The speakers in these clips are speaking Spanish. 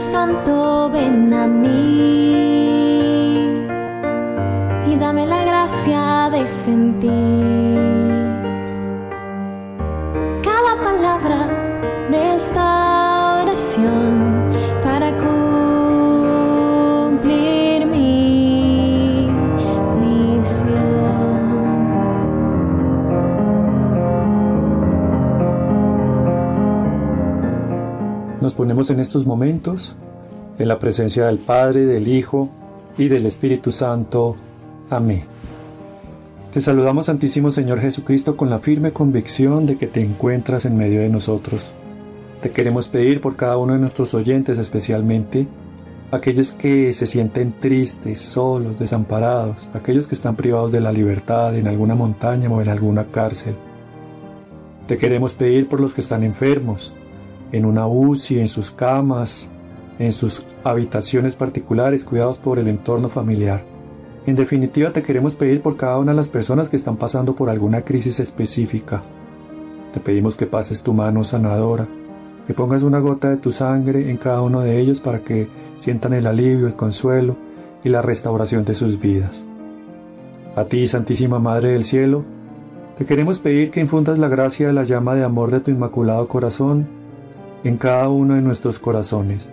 Santo, ven a mí ponemos en estos momentos en la presencia del Padre, del Hijo y del Espíritu Santo. Amén. Te saludamos Santísimo Señor Jesucristo con la firme convicción de que te encuentras en medio de nosotros. Te queremos pedir por cada uno de nuestros oyentes especialmente, aquellos que se sienten tristes, solos, desamparados, aquellos que están privados de la libertad en alguna montaña o en alguna cárcel. Te queremos pedir por los que están enfermos, en una UCI, en sus camas, en sus habitaciones particulares, cuidados por el entorno familiar. En definitiva, te queremos pedir por cada una de las personas que están pasando por alguna crisis específica. Te pedimos que pases tu mano sanadora, que pongas una gota de tu sangre en cada uno de ellos para que sientan el alivio, el consuelo y la restauración de sus vidas. A ti, Santísima Madre del Cielo, te queremos pedir que infundas la gracia de la llama de amor de tu Inmaculado Corazón en cada uno de nuestros corazones.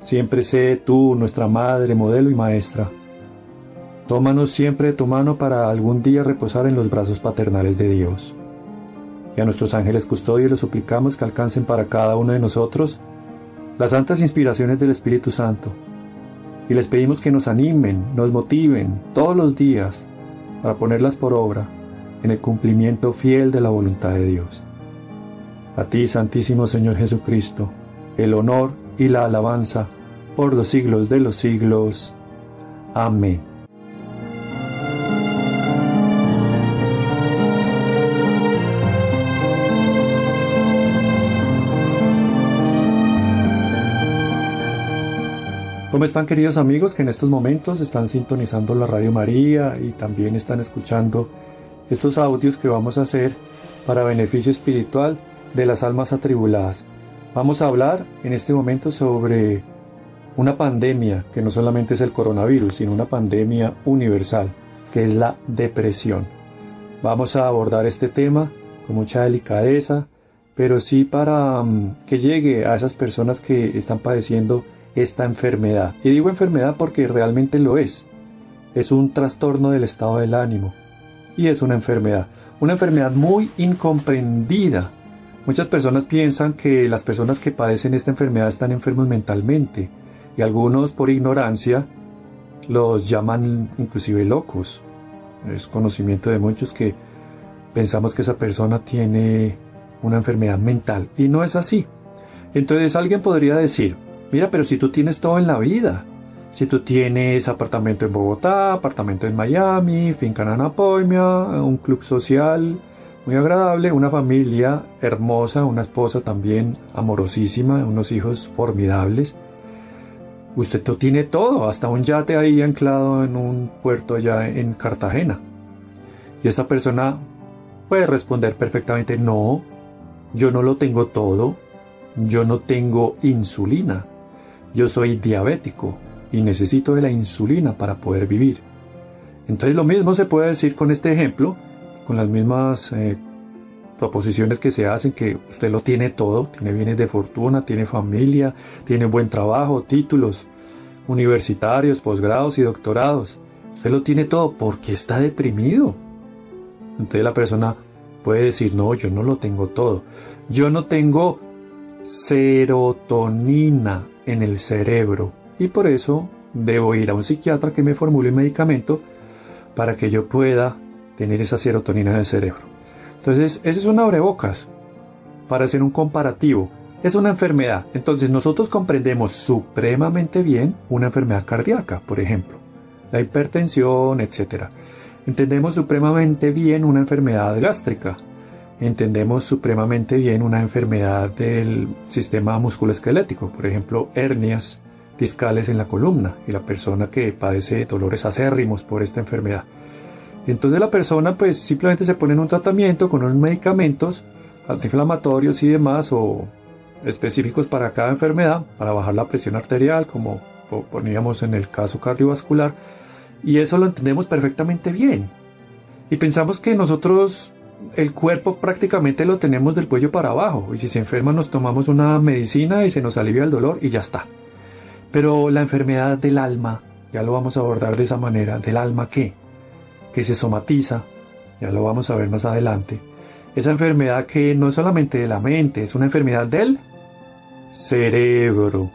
Siempre sé tú nuestra Madre, modelo y Maestra. Tómanos siempre de tu mano para algún día reposar en los brazos paternales de Dios. Y a nuestros ángeles custodios les suplicamos que alcancen para cada uno de nosotros las santas inspiraciones del Espíritu Santo. Y les pedimos que nos animen, nos motiven todos los días para ponerlas por obra en el cumplimiento fiel de la voluntad de Dios. A ti, Santísimo Señor Jesucristo, el honor y la alabanza por los siglos de los siglos. Amén. ¿Cómo están queridos amigos que en estos momentos están sintonizando la Radio María y también están escuchando estos audios que vamos a hacer para beneficio espiritual de las almas atribuladas. Vamos a hablar en este momento sobre una pandemia que no solamente es el coronavirus, sino una pandemia universal, que es la depresión. Vamos a abordar este tema con mucha delicadeza, pero sí para um, que llegue a esas personas que están padeciendo esta enfermedad. Y digo enfermedad porque realmente lo es. Es un trastorno del estado del ánimo. Y es una enfermedad. Una enfermedad muy incomprendida Muchas personas piensan que las personas que padecen esta enfermedad están enfermos mentalmente y algunos por ignorancia los llaman inclusive locos. Es conocimiento de muchos que pensamos que esa persona tiene una enfermedad mental y no es así. Entonces alguien podría decir, mira, pero si tú tienes todo en la vida, si tú tienes apartamento en Bogotá, apartamento en Miami, finca en Anapoimia, un club social, muy agradable, una familia hermosa, una esposa también amorosísima, unos hijos formidables. Usted tiene todo, hasta un yate ahí anclado en un puerto allá en Cartagena. Y esta persona puede responder perfectamente, no, yo no lo tengo todo, yo no tengo insulina, yo soy diabético y necesito de la insulina para poder vivir. Entonces lo mismo se puede decir con este ejemplo con las mismas eh, proposiciones que se hacen, que usted lo tiene todo, tiene bienes de fortuna, tiene familia, tiene buen trabajo, títulos universitarios, posgrados y doctorados. Usted lo tiene todo porque está deprimido. Entonces la persona puede decir, no, yo no lo tengo todo. Yo no tengo serotonina en el cerebro y por eso debo ir a un psiquiatra que me formule un medicamento para que yo pueda tener esa serotonina en el cerebro. Entonces, eso es un abrebocas para hacer un comparativo. Es una enfermedad. Entonces, nosotros comprendemos supremamente bien una enfermedad cardíaca, por ejemplo, la hipertensión, etc. Entendemos supremamente bien una enfermedad gástrica. Entendemos supremamente bien una enfermedad del sistema musculoesquelético, por ejemplo, hernias discales en la columna y la persona que padece dolores acérrimos por esta enfermedad. Entonces la persona pues simplemente se pone en un tratamiento con unos medicamentos antiinflamatorios y demás o específicos para cada enfermedad, para bajar la presión arterial, como poníamos en el caso cardiovascular, y eso lo entendemos perfectamente bien. Y pensamos que nosotros el cuerpo prácticamente lo tenemos del cuello para abajo, y si se enferma nos tomamos una medicina y se nos alivia el dolor y ya está. Pero la enfermedad del alma, ya lo vamos a abordar de esa manera, del alma qué, que se somatiza, ya lo vamos a ver más adelante, esa enfermedad que no es solamente de la mente, es una enfermedad del cerebro.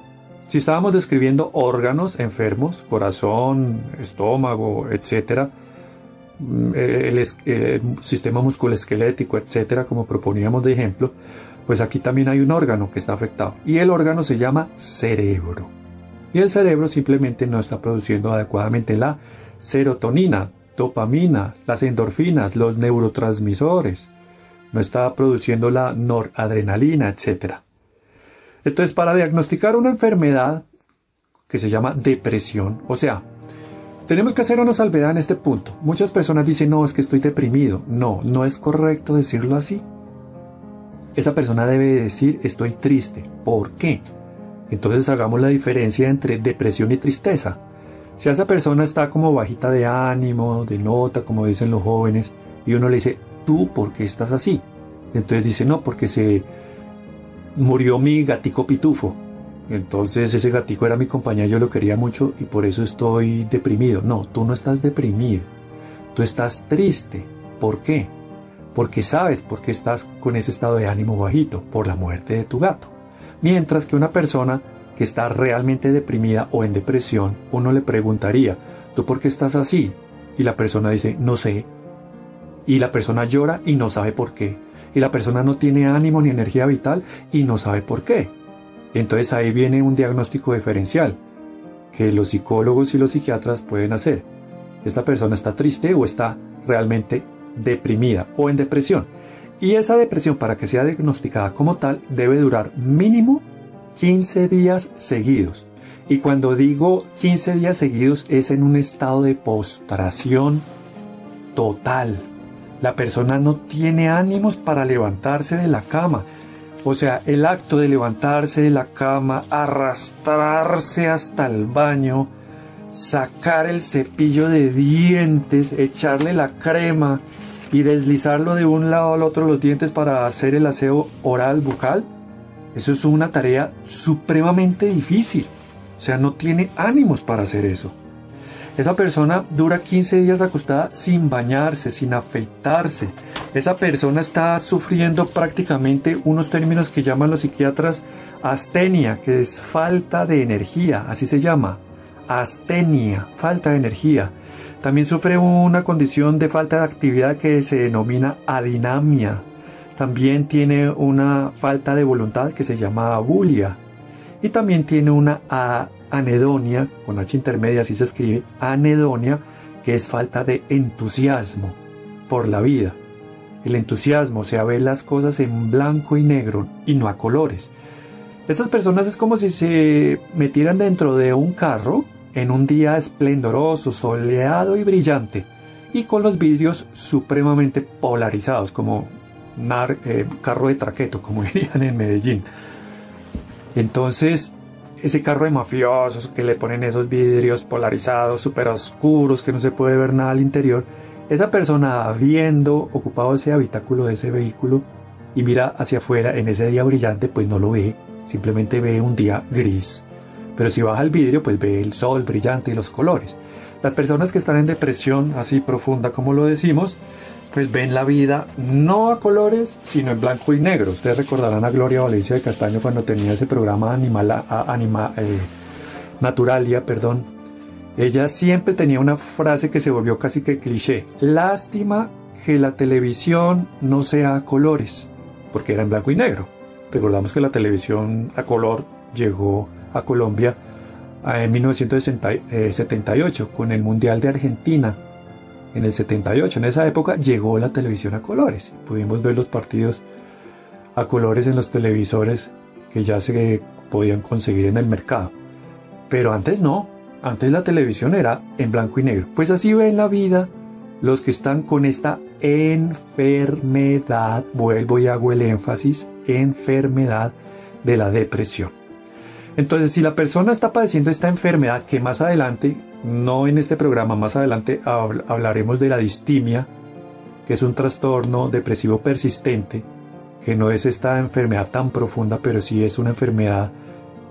Si estábamos describiendo órganos enfermos, corazón, estómago, etc., mm, el, el sistema musculoesquelético, etcétera, como proponíamos de ejemplo, pues aquí también hay un órgano que está afectado y el órgano se llama cerebro. Y el cerebro simplemente no está produciendo adecuadamente la serotonina, dopamina, las endorfinas, los neurotransmisores no está produciendo la noradrenalina, etc. Entonces, para diagnosticar una enfermedad que se llama depresión, o sea, tenemos que hacer una salvedad en este punto. Muchas personas dicen, no, es que estoy deprimido. No, no es correcto decirlo así. Esa persona debe decir, estoy triste. ¿Por qué? Entonces hagamos la diferencia entre depresión y tristeza. Si esa persona está como bajita de ánimo, de nota, como dicen los jóvenes, y uno le dice, ¿tú por qué estás así? Entonces dice, no, porque se murió mi gatico pitufo. Entonces ese gatico era mi compañía, yo lo quería mucho y por eso estoy deprimido. No, tú no estás deprimido, tú estás triste. ¿Por qué? Porque sabes por qué estás con ese estado de ánimo bajito, por la muerte de tu gato. Mientras que una persona que está realmente deprimida o en depresión, uno le preguntaría, ¿tú por qué estás así? Y la persona dice, no sé, y la persona llora y no sabe por qué. Y la persona no tiene ánimo ni energía vital y no sabe por qué. Entonces ahí viene un diagnóstico diferencial que los psicólogos y los psiquiatras pueden hacer. Esta persona está triste o está realmente deprimida o en depresión. Y esa depresión para que sea diagnosticada como tal debe durar mínimo 15 días seguidos. Y cuando digo 15 días seguidos es en un estado de postración total, la persona no tiene ánimos para levantarse de la cama. O sea, el acto de levantarse de la cama, arrastrarse hasta el baño, sacar el cepillo de dientes, echarle la crema y deslizarlo de un lado al otro los dientes para hacer el aseo oral bucal, eso es una tarea supremamente difícil. O sea, no tiene ánimos para hacer eso. Esa persona dura 15 días acostada sin bañarse, sin afeitarse. Esa persona está sufriendo prácticamente unos términos que llaman los psiquiatras astenia, que es falta de energía, así se llama. Astenia, falta de energía. También sufre una condición de falta de actividad que se denomina adinamia. También tiene una falta de voluntad que se llama abulia. Y también tiene una anedonia, con H intermedia así se escribe, anedonia, que es falta de entusiasmo por la vida. El entusiasmo, o sea, ver las cosas en blanco y negro y no a colores. Estas personas es como si se metieran dentro de un carro en un día esplendoroso, soleado y brillante, y con los vidrios supremamente polarizados, como eh, carro de traqueto, como dirían en Medellín. Entonces, ese carro de mafiosos que le ponen esos vidrios polarizados, súper oscuros, que no se puede ver nada al interior, esa persona viendo ocupado ese habitáculo de ese vehículo y mira hacia afuera en ese día brillante, pues no lo ve, simplemente ve un día gris. Pero si baja el vidrio, pues ve el sol brillante y los colores. Las personas que están en depresión así profunda como lo decimos, pues ven la vida no a colores, sino en blanco y negro. Ustedes recordarán a Gloria Valencia de Castaño cuando tenía ese programa Animal, anima, eh, Naturalia, perdón. Ella siempre tenía una frase que se volvió casi que cliché. Lástima que la televisión no sea a colores, porque era en blanco y negro. Recordamos que la televisión a color llegó a Colombia eh, en 1978 con el Mundial de Argentina en el 78. En esa época llegó la televisión a colores. Pudimos ver los partidos a colores en los televisores que ya se podían conseguir en el mercado. Pero antes no, antes la televisión era en blanco y negro. Pues así ven la vida los que están con esta enfermedad, vuelvo y hago el énfasis, enfermedad de la depresión. Entonces, si la persona está padeciendo esta enfermedad, que más adelante, no en este programa, más adelante hablaremos de la distimia, que es un trastorno depresivo persistente, que no es esta enfermedad tan profunda, pero sí es una enfermedad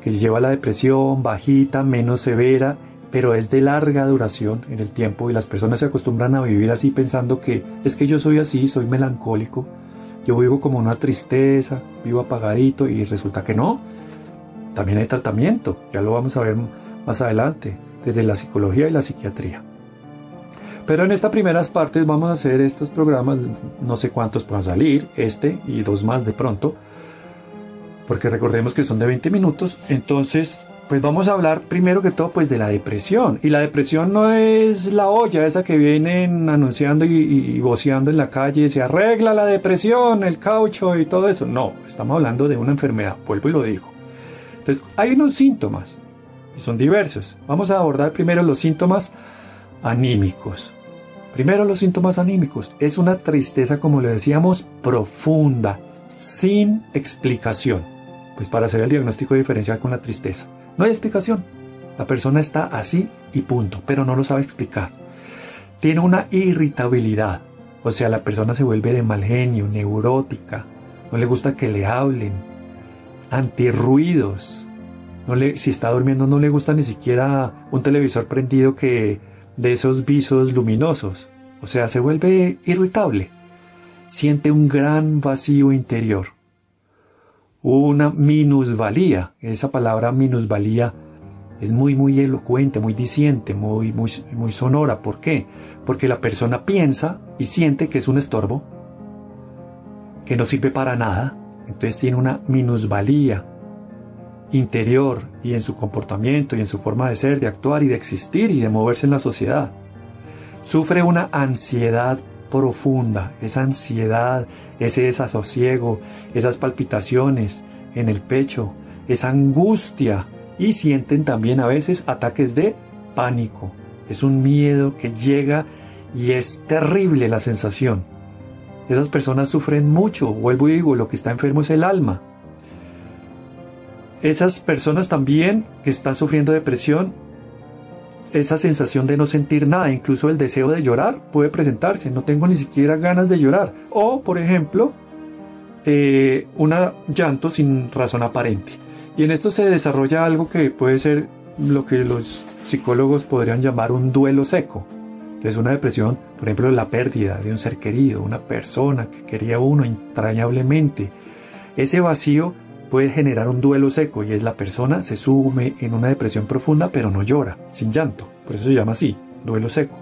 que lleva a la depresión bajita, menos severa, pero es de larga duración en el tiempo y las personas se acostumbran a vivir así pensando que es que yo soy así, soy melancólico, yo vivo como una tristeza, vivo apagadito y resulta que no. También hay tratamiento, ya lo vamos a ver más adelante, desde la psicología y la psiquiatría. Pero en estas primeras partes vamos a hacer estos programas, no sé cuántos puedan salir, este y dos más de pronto, porque recordemos que son de 20 minutos, entonces pues vamos a hablar primero que todo pues de la depresión. Y la depresión no es la olla esa que vienen anunciando y, y, voceando en la calle, se arregla la depresión, el caucho y todo eso. No, estamos hablando de una enfermedad, vuelvo y lo digo. Entonces hay unos síntomas, y son diversos. Vamos a abordar primero los síntomas anímicos. Primero los síntomas anímicos. Es una tristeza, como le decíamos, profunda, sin explicación. Pues para hacer el diagnóstico diferencial con la tristeza. No hay explicación. La persona está así y punto, pero no lo sabe explicar. Tiene una irritabilidad. O sea, la persona se vuelve de mal genio, neurótica. No le gusta que le hablen. Antirruidos. No le, si está durmiendo no le gusta ni siquiera un televisor prendido que de esos visos luminosos, o sea, se vuelve irritable, siente un gran vacío interior, una minusvalía, esa palabra minusvalía es muy muy elocuente, muy diciente, muy, muy, muy sonora, ¿por qué? Porque la persona piensa y siente que es un estorbo, que no sirve para nada, entonces tiene una minusvalía, interior y en su comportamiento y en su forma de ser, de actuar y de existir y de moverse en la sociedad. Sufre una ansiedad profunda, esa ansiedad, ese desasosiego, esas palpitaciones en el pecho, esa angustia y sienten también a veces ataques de pánico. Es un miedo que llega y es terrible la sensación. Esas personas sufren mucho, vuelvo y digo, lo que está enfermo es el alma, esas personas también que están sufriendo depresión, esa sensación de no sentir nada, incluso el deseo de llorar puede presentarse, no tengo ni siquiera ganas de llorar. O, por ejemplo, eh, un llanto sin razón aparente. Y en esto se desarrolla algo que puede ser lo que los psicólogos podrían llamar un duelo seco. Entonces una depresión, por ejemplo, la pérdida de un ser querido, una persona que quería uno entrañablemente. Ese vacío puede generar un duelo seco y es la persona se sume en una depresión profunda pero no llora, sin llanto. Por eso se llama así, duelo seco.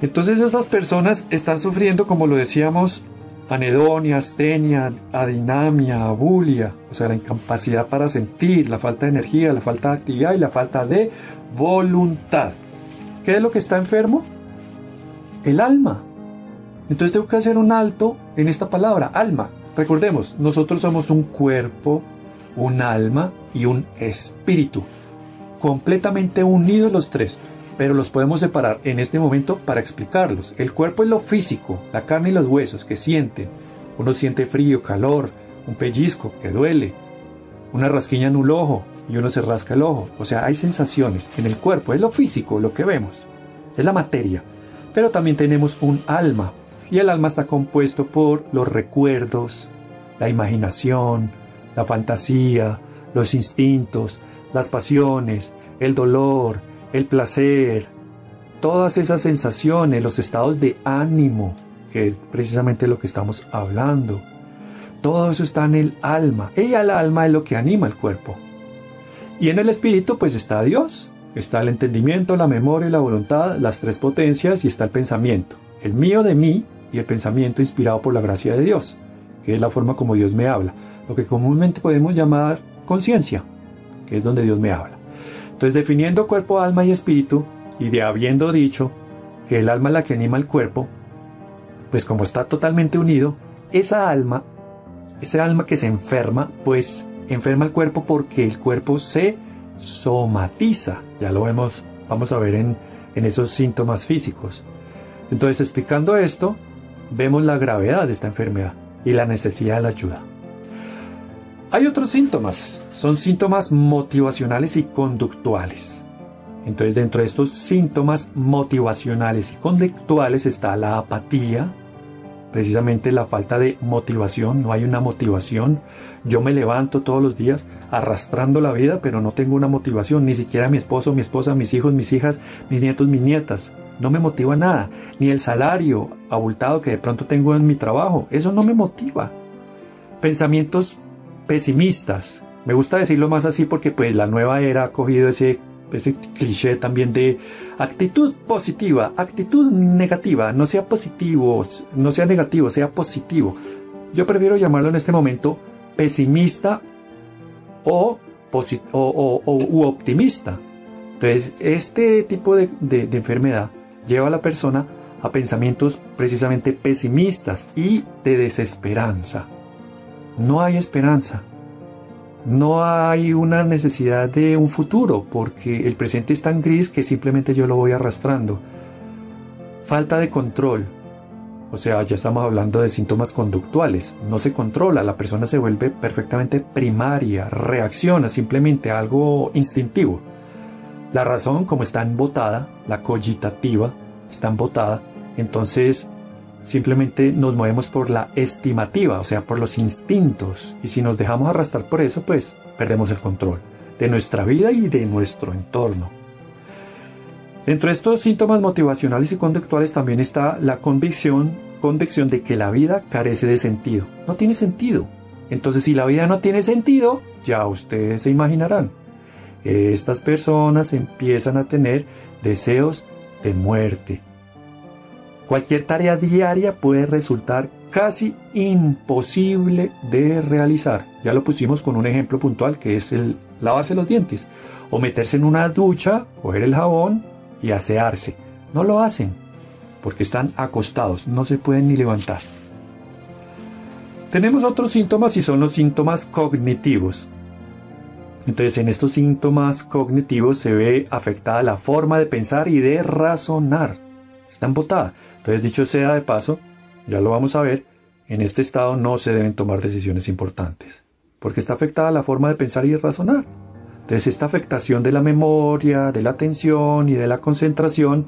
Entonces esas personas están sufriendo, como lo decíamos, anedonia, astenia, adinamia, abulia, o sea, la incapacidad para sentir, la falta de energía, la falta de actividad y la falta de voluntad. ¿Qué es lo que está enfermo? El alma. Entonces tengo que hacer un alto en esta palabra, alma. Recordemos, nosotros somos un cuerpo, un alma y un espíritu, completamente unidos los tres, pero los podemos separar en este momento para explicarlos. El cuerpo es lo físico, la carne y los huesos que sienten. Uno siente frío, calor, un pellizco que duele, una rasquiña en un ojo y uno se rasca el ojo. O sea, hay sensaciones en el cuerpo, es lo físico, lo que vemos, es la materia. Pero también tenemos un alma, y el alma está compuesto por los recuerdos, la imaginación, la fantasía, los instintos, las pasiones, el dolor, el placer, todas esas sensaciones, los estados de ánimo, que es precisamente lo que estamos hablando. Todo eso está en el alma. Y el alma es lo que anima el cuerpo. Y en el espíritu pues está Dios. Está el entendimiento, la memoria, la voluntad, las tres potencias y está el pensamiento. El mío de mí y el pensamiento inspirado por la gracia de Dios, que es la forma como Dios me habla, lo que comúnmente podemos llamar conciencia, que es donde Dios me habla. Entonces, definiendo cuerpo, alma y espíritu, y de habiendo dicho que el alma es la que anima el cuerpo, pues como está totalmente unido, esa alma, esa alma que se enferma, pues enferma el cuerpo porque el cuerpo se somatiza. Ya lo vemos, vamos a ver en, en esos síntomas físicos. Entonces, explicando esto, vemos la gravedad de esta enfermedad y la necesidad de la ayuda. Hay otros síntomas, son síntomas motivacionales y conductuales. Entonces dentro de estos síntomas motivacionales y conductuales está la apatía, precisamente la falta de motivación, no hay una motivación. Yo me levanto todos los días arrastrando la vida, pero no tengo una motivación, ni siquiera mi esposo, mi esposa, mis hijos, mis hijas, mis nietos, mis nietas. No me motiva nada, ni el salario abultado que de pronto tengo en mi trabajo, eso no me motiva. Pensamientos pesimistas, me gusta decirlo más así porque pues la nueva era ha cogido ese ese cliché también de actitud positiva, actitud negativa, no sea positivo, no sea negativo, sea positivo. Yo prefiero llamarlo en este momento pesimista o, o, optimista. Entonces, este tipo de, de enfermedad lleva a la persona a pensamientos precisamente pesimistas y de desesperanza. No hay esperanza no hay una necesidad de un futuro, porque el presente es tan gris que simplemente yo lo voy arrastrando. Falta de control. O sea, ya estamos hablando de síntomas conductuales. No se controla, la persona se vuelve perfectamente primaria, reacciona simplemente a algo instintivo. La razón, como está embotada, la cogitativa, está embotada, entonces Simplemente nos movemos por la estimativa, o sea, por los instintos. Y si nos dejamos arrastrar por eso, pues perdemos el control de nuestra vida y de nuestro entorno. Dentro de estos síntomas motivacionales y conductuales también está la convicción, convicción de que la vida carece de sentido. No tiene sentido. Entonces, si la vida no tiene sentido, ya ustedes se imaginarán. Estas personas empiezan a tener deseos de muerte, Cualquier tarea diaria puede resultar casi imposible de realizar. Ya lo pusimos con un ejemplo puntual que es el lavarse los dientes o meterse en una ducha, coger el jabón y asearse. No lo hacen porque están acostados, no se pueden ni levantar. Tenemos otros síntomas y son los síntomas cognitivos. Entonces en estos síntomas cognitivos se ve afectada la forma de pensar y de razonar. Está embotada. Entonces, dicho sea de paso, ya lo vamos a ver, en este estado no se deben tomar decisiones importantes, porque está afectada la forma de pensar y razonar. Entonces, esta afectación de la memoria, de la atención y de la concentración,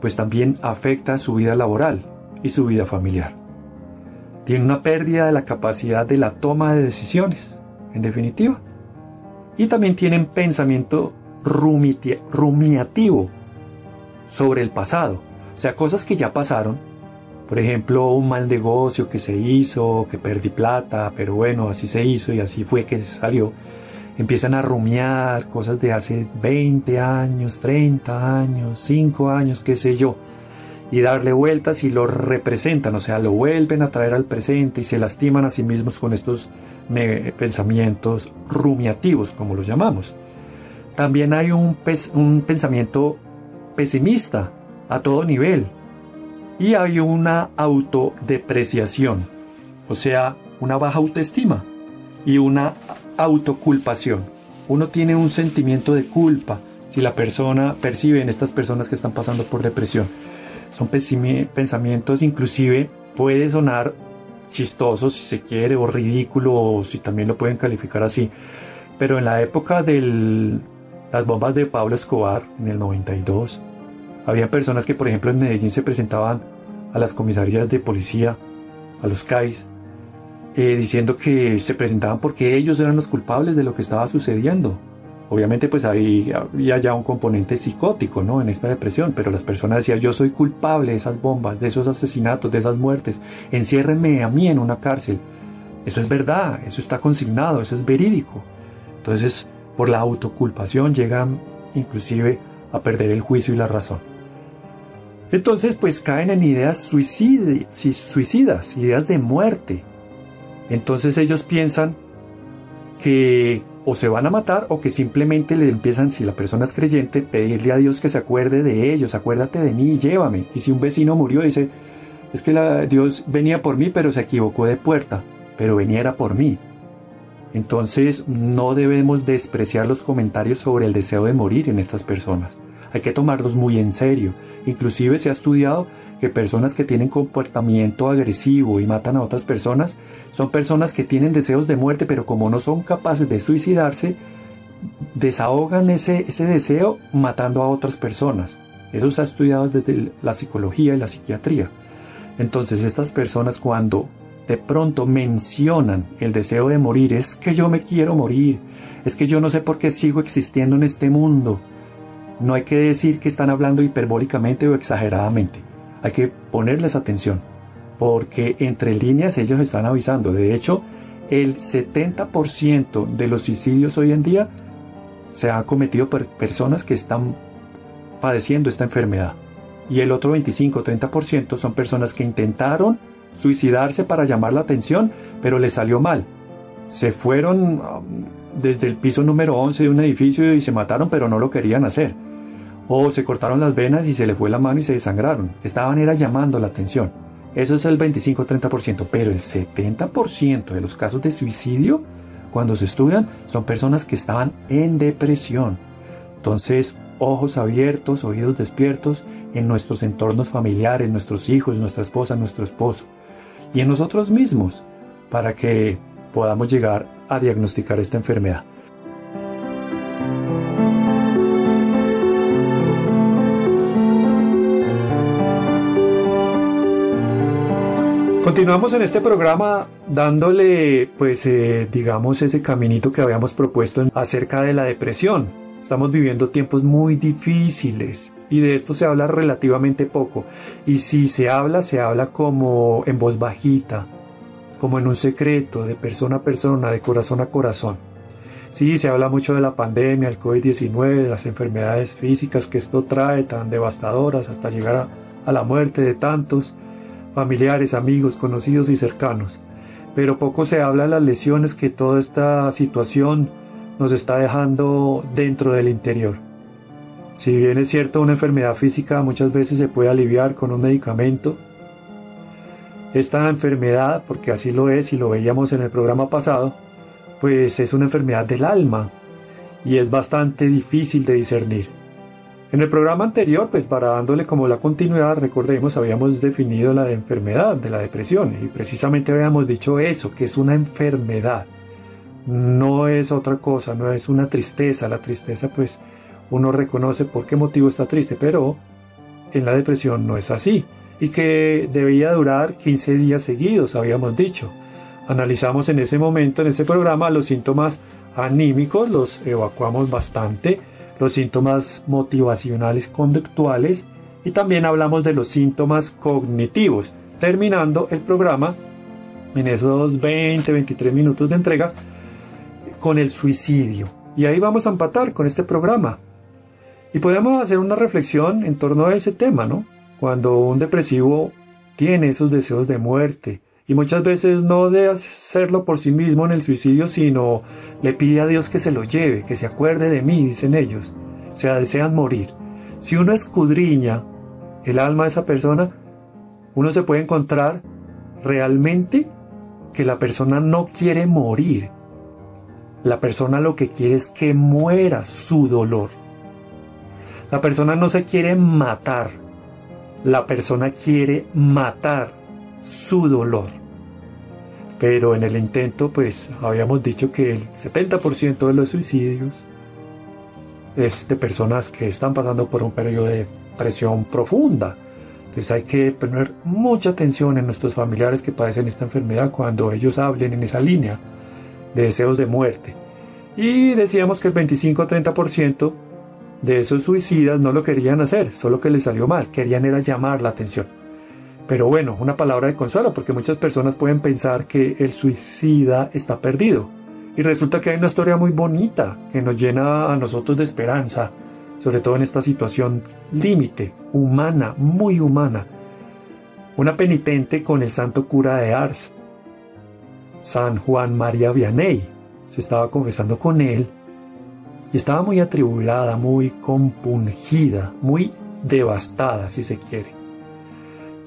pues también afecta su vida laboral y su vida familiar. Tiene una pérdida de la capacidad de la toma de decisiones, en definitiva. Y también tienen pensamiento rumiativo sobre el pasado, o sea, cosas que ya pasaron. Por ejemplo, un mal negocio que se hizo, que perdí plata, pero bueno, así se hizo y así fue que salió. Empiezan a rumiar cosas de hace 20 años, 30 años, 5 años, qué sé yo. Y darle vueltas y lo representan, o sea, lo vuelven a traer al presente y se lastiman a sí mismos con estos pensamientos rumiativos, como los llamamos. También hay un, pensamiento pesimista, a todo nivel. Y hay una autodepreciación, o sea, una baja autoestima y una autoculpación. Uno tiene un sentimiento de culpa si la persona percibe en estas personas que están pasando por depresión. Son pensamientos inclusive puede sonar chistosos si se quiere o ridículo si también lo pueden calificar así. Pero en la época de las bombas de Pablo Escobar en el 92 había personas que, por ejemplo, en Medellín se presentaban a las comisarías de policía, a los CAIs, eh, diciendo que se presentaban porque ellos eran los culpables de lo que estaba sucediendo. Obviamente pues ahí había ya un componente psicótico, ¿no? En esta depresión, pero las personas decían, yo soy culpable de esas bombas, de esos asesinatos, de esas muertes, enciérrenme a mí en una cárcel. Eso es verdad, eso está consignado, eso es verídico. Entonces, por la autoculpación llegan inclusive a perder el juicio y la razón. Entonces, pues caen en ideas suicidas, ideas de muerte. Entonces ellos piensan que o se van a matar o que simplemente le empiezan, si la persona es creyente, pedirle a Dios que se acuerde de ellos, acuérdate de mí y llévame. Y si un vecino murió, dice, es que Dios venía por mí, pero se equivocó de puerta, pero venía por mí. Entonces no debemos despreciar los comentarios sobre el deseo de morir en estas personas. Hay que tomarlos muy en serio. Inclusive se ha estudiado que personas que tienen comportamiento agresivo y matan a otras personas son personas que tienen deseos de muerte, pero como no son capaces de suicidarse, desahogan ese, ese deseo matando a otras personas. Eso se ha estudiado desde la psicología y la psiquiatría. Entonces estas personas cuando de pronto mencionan el deseo de morir, es que yo me quiero morir, es que yo no sé por qué sigo existiendo en este mundo. No hay que decir que están hablando hiperbólicamente o exageradamente. Hay que ponerles atención, porque entre líneas ellos están avisando. De hecho, el 70% de los suicidios hoy en día se han cometido por personas que están padeciendo esta enfermedad. Y el otro 25-30% son personas que intentaron suicidarse para llamar la atención, pero les salió mal. Se fueron um, desde el piso número 11 de un edificio y se mataron, pero no lo querían hacer. O se cortaron las venas y se le fue la mano y se desangraron. Estaban era llamando la atención. Eso es el 25-30%, pero el 70% de los casos de suicidio, cuando se estudian, son personas que estaban en depresión. Entonces, ojos abiertos, oídos despiertos en nuestros entornos familiares, nuestros hijos, nuestra esposa, nuestro esposo y en nosotros mismos para que podamos llegar a diagnosticar esta enfermedad. Continuamos en este programa dándole, pues, eh, digamos, ese caminito que habíamos propuesto acerca de la depresión. Estamos viviendo tiempos muy difíciles y de esto se habla relativamente poco. Y si se habla, se habla como en voz bajita, como en un secreto, de persona a persona, de corazón a corazón. Sí, se habla mucho de la pandemia, el COVID-19, de las enfermedades físicas que esto trae tan devastadoras hasta llegar a, a la muerte de tantos familiares, amigos, conocidos y cercanos. Pero poco se habla de las lesiones que toda esta situación nos está dejando dentro del interior. Si bien es cierto una enfermedad física muchas veces se puede aliviar con un medicamento, esta enfermedad, porque así lo es y lo veíamos en el programa pasado, pues es una enfermedad del alma y es bastante difícil de discernir. En el programa anterior, pues para dándole como la continuidad, recordemos, habíamos definido la enfermedad de la depresión y precisamente habíamos dicho eso, que es una enfermedad. No es otra cosa, no es una tristeza. La tristeza pues uno reconoce por qué motivo está triste, pero en la depresión no es así y que debía durar 15 días seguidos, habíamos dicho. Analizamos en ese momento, en ese programa, los síntomas anímicos, los evacuamos bastante, los síntomas motivacionales conductuales y también hablamos de los síntomas cognitivos, terminando el programa en esos 20-23 minutos de entrega con el suicidio. Y ahí vamos a empatar con este programa. Y podemos hacer una reflexión en torno a ese tema, ¿no? Cuando un depresivo tiene esos deseos de muerte y muchas veces no de hacerlo por sí mismo en el suicidio, sino le pide a Dios que se lo lleve, que se acuerde de mí, dicen ellos. O sea, desean morir. Si uno escudriña el alma de esa persona, uno se puede encontrar realmente que la persona no quiere morir. La persona lo que quiere es que muera su dolor. La persona no se quiere matar. La persona quiere matar su dolor. Pero en el intento, pues habíamos dicho que el 70% de los suicidios es de personas que están pasando por un periodo de presión profunda. Entonces hay que poner mucha atención en nuestros familiares que padecen esta enfermedad cuando ellos hablen en esa línea de deseos de muerte. Y decíamos que el 25-30% de esos suicidas no lo querían hacer, solo que les salió mal, querían era llamar la atención. Pero bueno, una palabra de consuelo, porque muchas personas pueden pensar que el suicida está perdido. Y resulta que hay una historia muy bonita que nos llena a nosotros de esperanza, sobre todo en esta situación límite, humana, muy humana. Una penitente con el santo cura de Ars, San Juan María Vianney, se estaba confesando con él y estaba muy atribulada, muy compungida, muy devastada, si se quiere.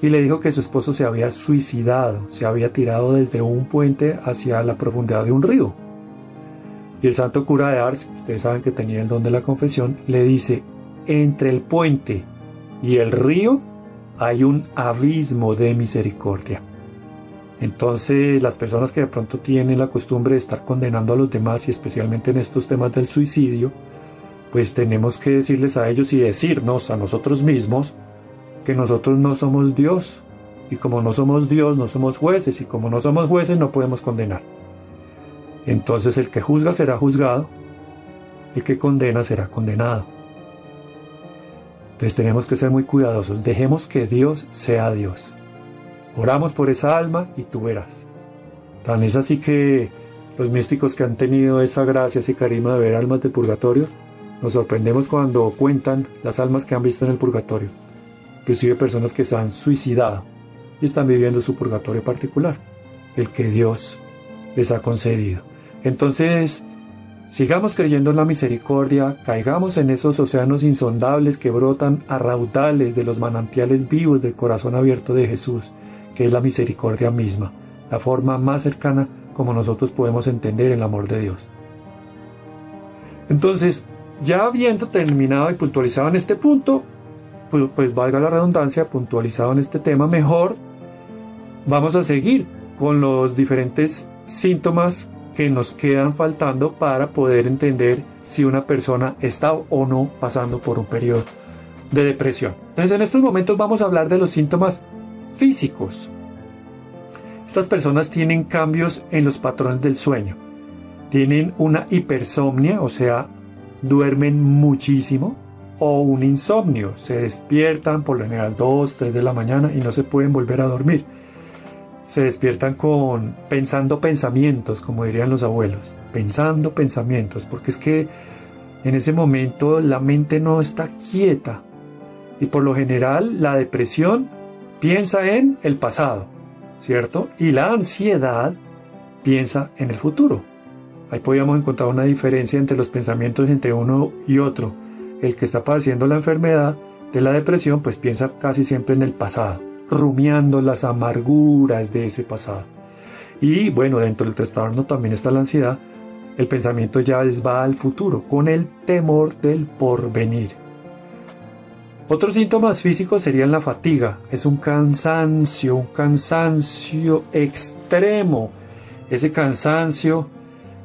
Y le dijo que su esposo se había suicidado, se había tirado desde un puente hacia la profundidad de un río. Y el santo cura de Ars, ustedes saben que tenía el don de la confesión, le dice, entre el puente y el río hay un abismo de misericordia. Entonces las personas que de pronto tienen la costumbre de estar condenando a los demás y especialmente en estos temas del suicidio, pues tenemos que decirles a ellos y decirnos a nosotros mismos que nosotros no somos Dios. Y como no somos Dios, no somos jueces. Y como no somos jueces, no podemos condenar. Entonces el que juzga será juzgado. El que condena será condenado. Entonces tenemos que ser muy cuidadosos. Dejemos que Dios sea Dios. Oramos por esa alma y tú verás. Tan es así que los místicos que han tenido esa gracia, ese carisma de ver almas de purgatorio, nos sorprendemos cuando cuentan las almas que han visto en el purgatorio. Inclusive personas que se han suicidado y están viviendo su purgatorio particular, el que Dios les ha concedido. Entonces, sigamos creyendo en la misericordia, caigamos en esos océanos insondables que brotan a raudales de los manantiales vivos del corazón abierto de Jesús que es la misericordia misma, la forma más cercana como nosotros podemos entender el amor de Dios. Entonces, ya habiendo terminado y puntualizado en este punto, pues, valga la redundancia, puntualizado en este tema mejor, vamos a seguir con los diferentes síntomas que nos quedan faltando para poder entender si una persona está o no pasando por un periodo de depresión. Entonces en estos momentos vamos a hablar de los síntomas físicos. Estas personas tienen cambios en los patrones del sueño. Tienen una hipersomnia, o sea, duermen muchísimo, o un insomnio, se despiertan por lo general 2, 3 de la mañana y no se pueden volver a dormir. Se despiertan con pensando pensamientos, como dirían los abuelos, pensando pensamientos, porque es que en ese momento la mente no está quieta y por lo general la depresión piensa en el pasado, ¿cierto? Y la ansiedad piensa en el futuro. Ahí podríamos encontrar una diferencia entre los pensamientos entre uno y otro. El que está padeciendo la enfermedad de la depresión pues piensa casi siempre en el pasado, rumiando las amarguras de ese pasado. Y bueno, dentro del trastorno también está la ansiedad. El pensamiento ya va al futuro, con el temor del porvenir. Otros síntomas físicos serían la fatiga, es un cansancio, un cansancio extremo, ese cansancio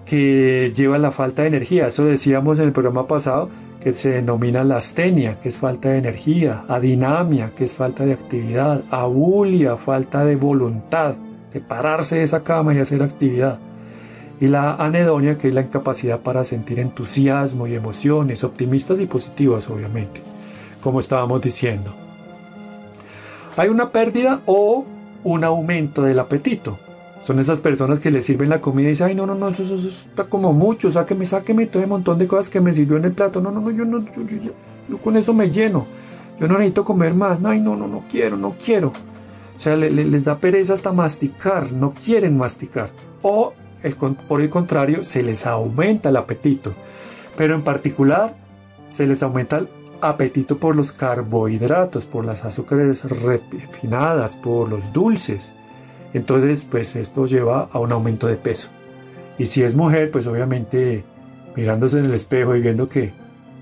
que lleva a la falta de energía, eso decíamos en el programa pasado, que se denomina la astenia, que es falta de energía, adinamia, que es falta de actividad, abulia, falta de voluntad, de pararse de esa cama y hacer actividad. Y la anedonia, que es la incapacidad para sentir entusiasmo y emociones, optimistas y positivas, obviamente como estábamos diciendo. Hay una pérdida o un aumento del apetito. Son esas personas que le sirven la comida y dicen, ay, no, no, no, eso, está como mucho, sáqueme, sáqueme todo un montón de cosas que me sirvió en el plato. No, no, no, yo no, yo, con eso me lleno. Yo no necesito comer más. Ay, no, no, no quiero, no quiero. O sea, les da pereza hasta masticar, no quieren masticar. O, el, por el contrario, se les aumenta el apetito. Pero en particular, se les aumenta el apetito por los carbohidratos, por las azúcares refinadas, por los dulces. Entonces, pues esto lleva a un aumento de peso. Y si es mujer, pues obviamente mirándose en el espejo y viendo que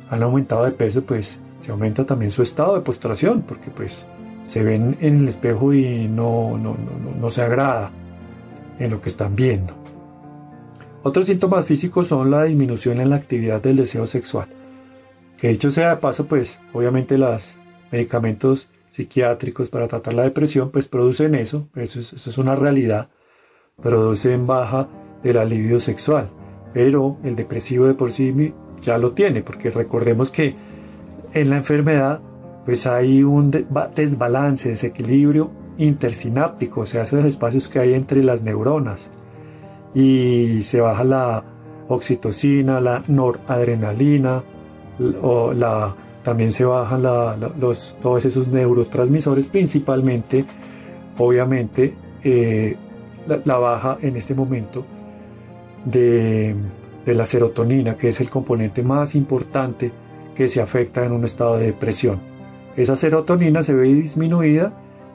han aumentado de peso, pues se aumenta también su estado de postración, porque pues se ven en el espejo y no, no, no, no se agrada en lo que están viendo. Otros síntomas físicos son la disminución en la actividad del deseo sexual. Que dicho sea de paso, pues obviamente los medicamentos psiquiátricos para tratar la depresión, pues producen eso, eso es, una realidad, producen baja del alivio sexual, pero el depresivo de por sí ya lo tiene, porque recordemos que en la enfermedad pues hay un desbalance, desequilibrio intersináptico, o sea, esos espacios que hay entre las neuronas y se baja la oxitocina, la noradrenalina, o la, también se bajan los, todos esos neurotransmisores, principalmente, obviamente, eh, la, baja en este momento de, de la serotonina, que es el componente más importante que se afecta en un estado de depresión. Esa serotonina se ve disminuida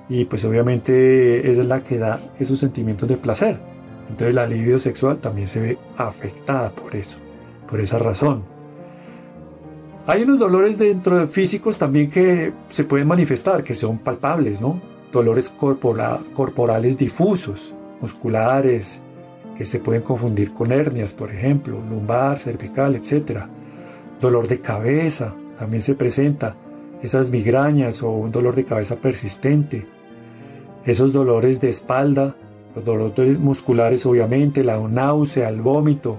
y pues obviamente es la que da esos sentimientos de placer. Entonces el alivio sexual también se ve afectada por eso, por esa razón. Hay unos dolores dentro de físicos también que se pueden manifestar, que son palpables, ¿no? Dolores corporales difusos, musculares, que se pueden confundir con hernias, por ejemplo, lumbar, cervical, etc. Dolor de cabeza también se presenta, esas migrañas o un dolor de cabeza persistente, esos dolores de espalda, los dolores musculares obviamente, la náusea, el vómito,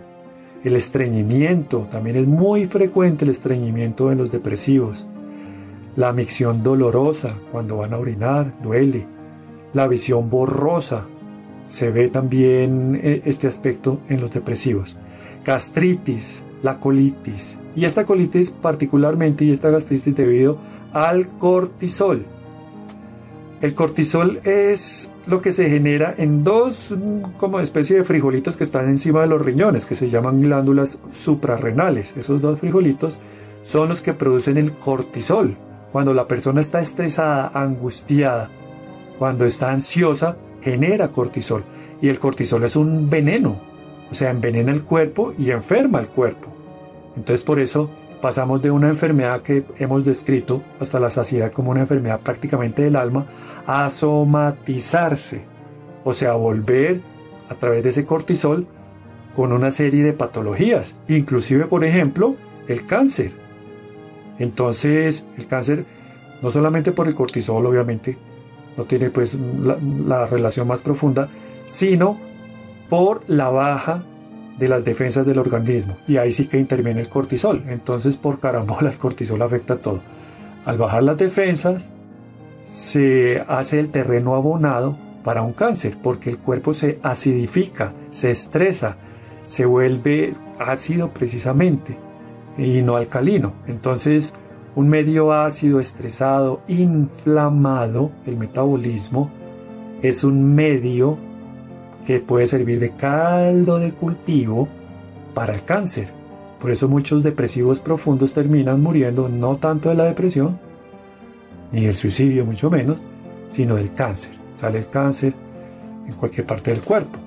el estreñimiento, también es muy frecuente el estreñimiento en los depresivos. La micción dolorosa, cuando van a orinar, duele. La visión borrosa, se ve también eh, este aspecto en los depresivos. Gastritis, la colitis. Y esta colitis particularmente y esta gastritis debido al cortisol. El cortisol es lo que se genera en dos mm, como especie de frijolitos que están encima de los riñones, que se llaman glándulas suprarrenales. Esos dos frijolitos son los que producen el cortisol. Cuando la persona está estresada, angustiada, cuando está ansiosa, genera cortisol. Y el cortisol es un veneno, o sea, envenena el cuerpo y enferma el cuerpo. Entonces por eso pasamos de una enfermedad que hemos descrito hasta la saciedad como una enfermedad prácticamente del alma a somatizarse, o sea, volver a través de ese cortisol con una serie de patologías, inclusive por ejemplo el cáncer. Entonces el cáncer no solamente por el cortisol obviamente, no tiene pues la, la relación más profunda, sino por la baja de las defensas del organismo y ahí sí que interviene el cortisol. Entonces por carambola el cortisol afecta todo. Al bajar las defensas se hace el terreno abonado para un cáncer porque el cuerpo se acidifica, se estresa, se vuelve ácido precisamente y no alcalino. Entonces un medio ácido, estresado, inflamado, el metabolismo, es un medio que puede servir de caldo de cultivo para el cáncer. Por eso muchos depresivos profundos terminan muriendo no tanto de la depresión, ni del suicidio mucho menos, sino del cáncer. Sale el cáncer en cualquier parte del cuerpo.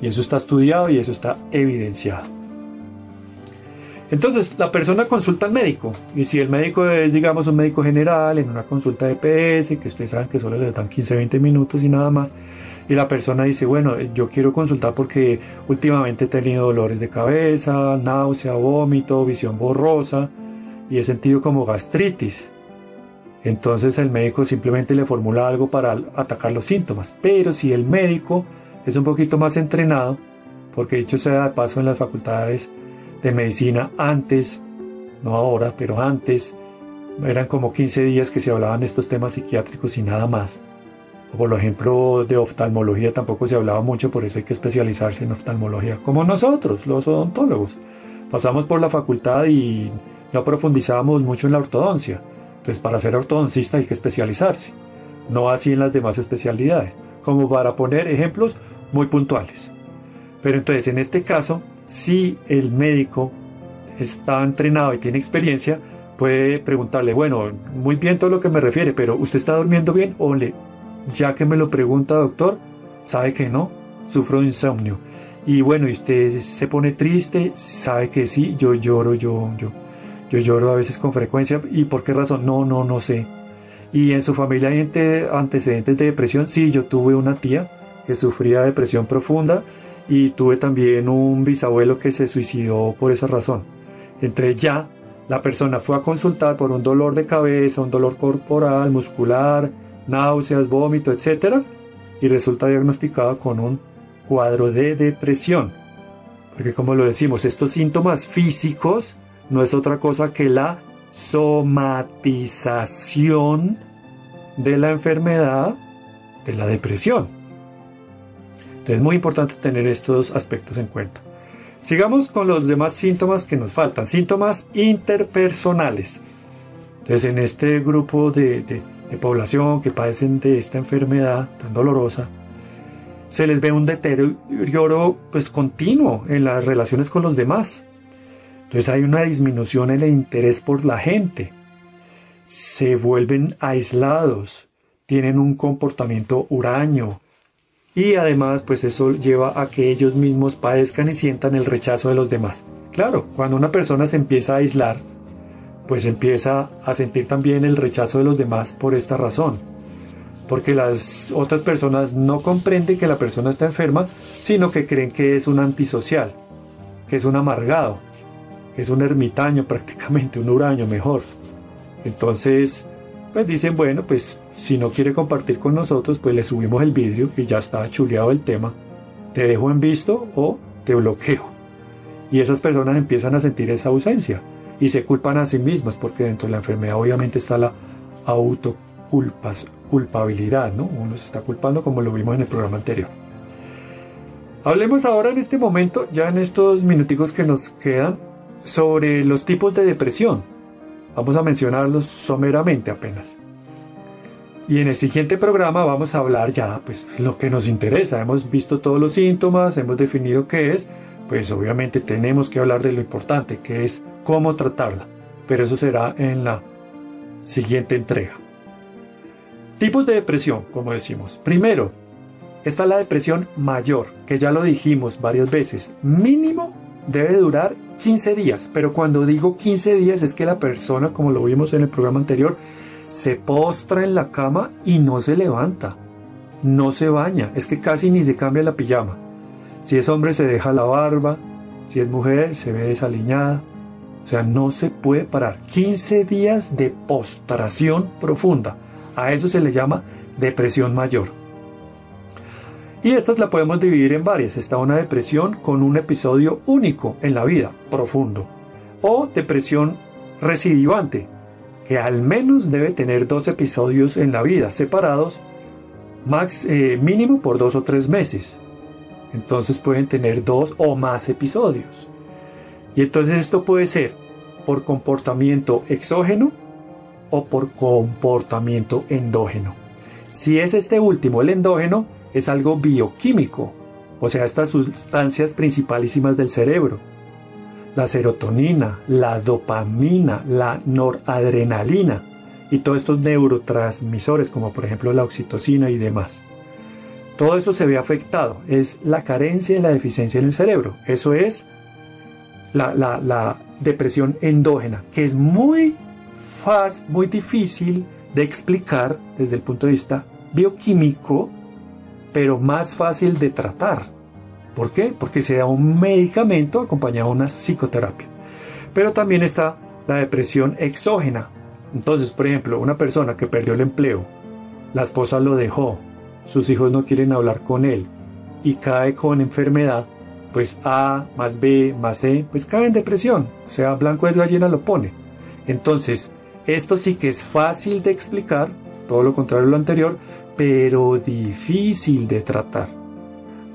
Y eso está estudiado y eso está evidenciado. Entonces, la persona consulta al médico. Y si el médico es, digamos, un médico general, en una consulta de PS, que ustedes saben que solo le dan 15, 20 minutos y nada más, y la persona dice, bueno, yo quiero consultar porque últimamente he tenido dolores de cabeza, náusea, vómito, visión borrosa, y he sentido como gastritis. Entonces el médico simplemente le formula algo para atacar los síntomas. Pero si el médico es un poquito más entrenado, porque dicho sea de paso en las facultades de medicina antes, no ahora, pero antes, eran como 15 días que se hablaban de estos temas psiquiátricos y nada más. Por ejemplo, de oftalmología tampoco se hablaba mucho, por eso hay que especializarse en oftalmología, como nosotros, los odontólogos. Pasamos por la facultad y no profundizábamos mucho en la ortodoncia. Entonces, para ser ortodoncista hay que especializarse, no así en las demás especialidades, como para poner ejemplos muy puntuales. Pero entonces, en este caso, si el médico está entrenado y tiene experiencia, puede preguntarle, bueno, muy bien todo lo que me refiere, pero ¿usted está durmiendo bien? O le, ya que me lo pregunta doctor, sabe que no, sufro insomnio. Y bueno, y usted se pone triste, sabe que sí, yo lloro, yo, yo, yo lloro a veces con frecuencia. ¿Y por qué razón? No, no, no sé. ¿Y en su familia hay antecedentes de depresión? Sí, yo tuve una tía que sufría depresión profunda y tuve también un bisabuelo que se suicidó por esa razón. Entonces ya la persona fue a consultar por un dolor de cabeza, un dolor corporal, muscular, náuseas, vómito, etc. Y resulta diagnosticado con un cuadro de depresión. Porque como lo decimos, estos síntomas físicos no es otra cosa que la somatización de la enfermedad de la depresión. Es muy importante tener estos aspectos en cuenta. Sigamos con los demás síntomas que nos faltan, síntomas interpersonales. Entonces, en este grupo de, población que padecen de esta enfermedad tan dolorosa, se les ve un deterioro pues continuo en las relaciones con los demás. Entonces hay una disminución en el interés por la gente. Se vuelven aislados, tienen un comportamiento huraño, y además pues eso lleva a que ellos mismos padezcan y sientan el rechazo de los demás. Claro, cuando una persona se empieza a aislar, pues empieza a sentir también el rechazo de los demás por esta razón. Porque las otras personas no comprenden que la persona está enferma, sino que creen que es un antisocial, que es un amargado, que es un ermitaño prácticamente, un huraño mejor. Entonces, pues dicen, bueno, pues si no quiere compartir con nosotros, pues le subimos el vidrio y ya está chuleado el tema. Te dejo en visto o te bloqueo. Y esas personas empiezan a sentir esa ausencia y se culpan a sí mismas porque dentro de la enfermedad obviamente está la autoculpabilidad, ¿no? Uno se está culpando como lo vimos en el programa anterior. Hablemos ahora en este momento, ya en estos minuticos que nos quedan, sobre los tipos de depresión. Vamos a mencionarlos someramente apenas. Y en el siguiente programa vamos a hablar ya pues lo que nos interesa. Hemos visto todos los síntomas, hemos definido qué es, pues obviamente tenemos que hablar de lo importante, que es cómo tratarla, pero eso será en la siguiente entrega. Tipos de depresión, como decimos. Primero, está la depresión mayor, que ya lo dijimos varias veces. Mínimo debe durar 15 días, pero cuando digo 15 días es que la persona, como lo vimos en el programa anterior, se postra en la cama y no se levanta, no se baña, es que casi ni se cambia la pijama. Si es hombre se deja la barba, si es mujer se ve desaliñada, o sea, no se puede parar. 15 días de postración profunda. A eso se le llama depresión mayor. Y estas la podemos dividir en varias. Está una depresión con un episodio único en la vida, profundo. O depresión recidivante, que al menos debe tener dos episodios en la vida, separados, max, eh, mínimo por dos o tres meses. Entonces pueden tener dos o más episodios. Y entonces esto puede ser por comportamiento exógeno o por comportamiento endógeno. Si es este último, el endógeno, es algo bioquímico, o sea, estas sustancias principalísimas del cerebro. La serotonina, la dopamina, la noradrenalina y todos estos neurotransmisores como por ejemplo la oxitocina y demás. Todo eso se ve afectado, es la carencia y la deficiencia en el cerebro. Eso es la, depresión endógena, que es muy fácil, muy difícil de explicar desde el punto de vista bioquímico, pero más fácil de tratar. ¿Por qué? Porque se da un medicamento acompañado de una psicoterapia. Pero también está la depresión exógena. Entonces, por ejemplo, una persona que perdió el empleo, la esposa lo dejó, sus hijos no quieren hablar con él y cae con enfermedad, pues A más B más C, pues cae en depresión. O sea, blanco es gallina lo pone. Entonces, esto sí que es fácil de explicar, todo lo contrario a lo anterior, pero difícil de tratar.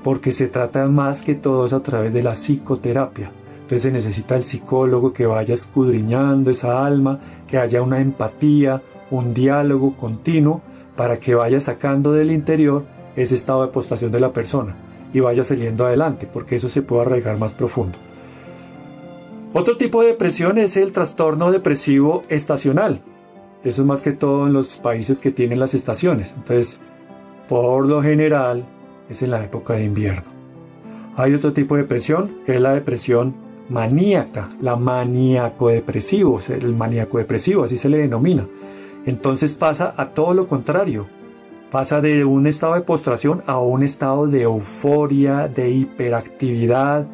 Porque se trata más que todo a través de la psicoterapia. Entonces se necesita el psicólogo que vaya escudriñando esa alma, que haya una empatía, un diálogo continuo para que vaya sacando del interior ese estado de postración de la persona y vaya saliendo adelante, porque eso se puede arraigar más profundo. Otro tipo de depresión es el trastorno depresivo estacional. Eso es más que todo en los países que tienen las estaciones. Entonces, por lo general, es en la época de invierno. Hay otro tipo de depresión, que es la depresión maníaca, la maníaco-depresivo, el maníaco-depresivo, así se le denomina. Entonces pasa a todo lo contrario. Pasa de un estado de postración a un estado de euforia, de hiperactividad,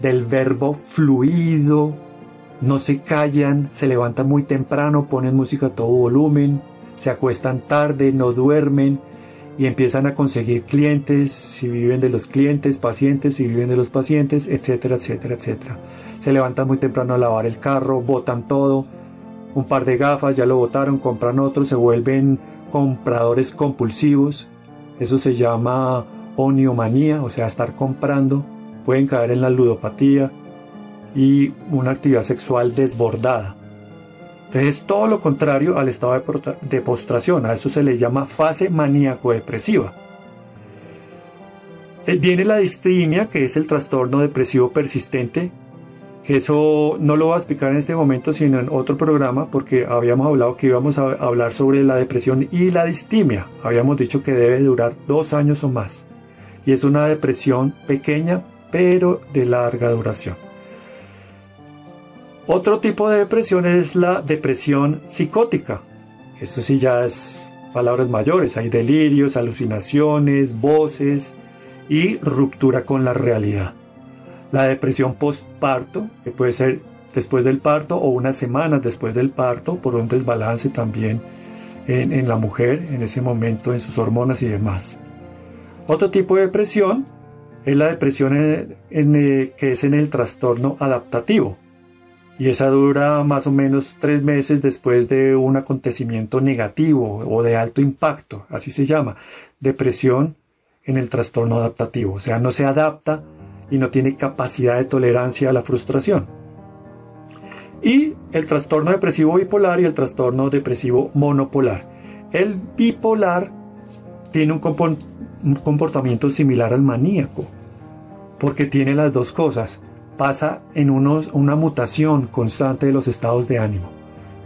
del verbo fluido. No se callan, se levantan muy temprano, ponen música a todo volumen, se acuestan tarde, no duermen y empiezan a conseguir clientes, si viven de los clientes, pacientes, si viven de los pacientes, etcétera, etcétera, etcétera. Se levantan muy temprano a lavar el carro, botan todo, un par de gafas, ya lo botaron, compran otro, se vuelven compradores compulsivos, eso se llama oniomanía, o sea, estar comprando, pueden caer en la ludopatía y una actividad sexual desbordada. Entonces es todo lo contrario al estado de, postración, a eso se le llama fase maníaco-depresiva. Eh, viene la distimia, que es el trastorno depresivo persistente, eso no lo voy a explicar en este momento, sino en otro programa, porque habíamos hablado que íbamos a hablar sobre la depresión y la distimia. Habíamos dicho que debe durar dos años o más. Y es una depresión pequeña, pero de larga duración. Otro tipo de depresión es la depresión psicótica. Esto sí ya es palabras mayores. Hay delirios, alucinaciones, voces y ruptura con la realidad. La depresión postparto, que puede ser después del parto o unas semanas después del parto, por un desbalance también en, la mujer en ese momento, en sus hormonas y demás. Otro tipo de depresión es la depresión en, que es en el trastorno adaptativo. Y esa dura más o menos tres meses después de un acontecimiento negativo o de alto impacto, así se llama, depresión en el trastorno adaptativo. O sea, no se adapta y no tiene capacidad de tolerancia a la frustración. Y el trastorno depresivo bipolar y el trastorno depresivo monopolar. El bipolar tiene un, comportamiento similar al maníaco, porque tiene las dos cosas. Pasa en unos, una mutación constante de los estados de ánimo,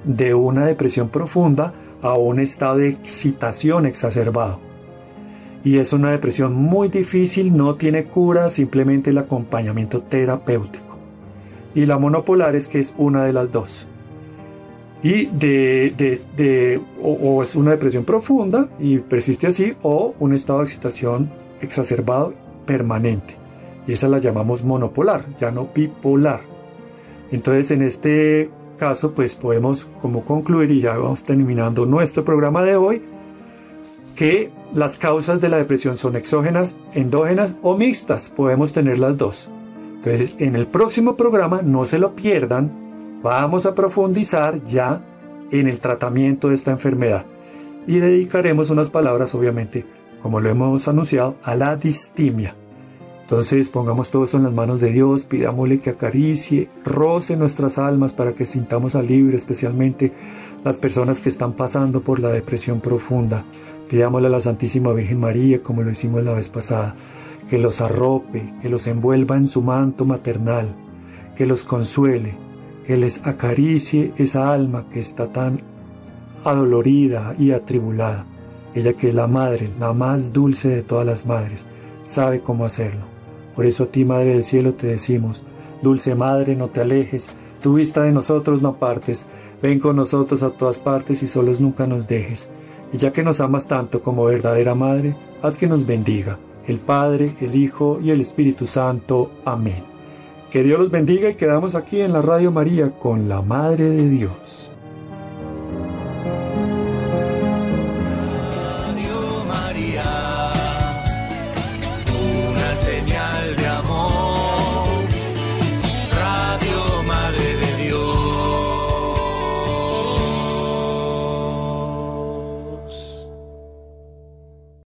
de una depresión profunda a un estado de excitación exacerbado. Y es una depresión muy difícil, no tiene cura, simplemente el acompañamiento terapéutico. Y la monopolar es que es una de las dos. Y de, o, es una depresión profunda y persiste así o un estado de excitación exacerbado permanente. Y esa la llamamos monopolar ya no bipolar. Entonces en este caso pues podemos como concluir y ya vamos terminando nuestro programa de hoy que las causas de la depresión son exógenas, endógenas o mixtas, podemos tener las dos. Entonces, en el próximo programa, no se lo pierdan, Vamos a profundizar ya en el tratamiento de esta enfermedad y dedicaremos unas palabras, obviamente, como lo hemos anunciado, a la distimia. Entonces pongamos todo eso en las manos de Dios, pidámosle que acaricie, roce nuestras almas para que sintamos alivio, especialmente las personas que están pasando por la depresión profunda. Pidámosle a la Santísima Virgen María, como lo hicimos la vez pasada, que los arrope, que los envuelva en su manto maternal, que los consuele, que les acaricie esa alma que está tan adolorida y atribulada. Ella que es la madre, la más dulce de todas las madres, sabe cómo hacerlo. Por eso a ti, Madre del Cielo, te decimos, Dulce Madre, no te alejes, tu vista de nosotros no partes, ven con nosotros a todas partes y solos nunca nos dejes. Y ya que nos amas tanto como verdadera Madre, haz que nos bendiga, el Padre, el Hijo y el Espíritu Santo. Amén. Que Dios los bendiga y quedamos aquí en la Radio María con la Madre de Dios.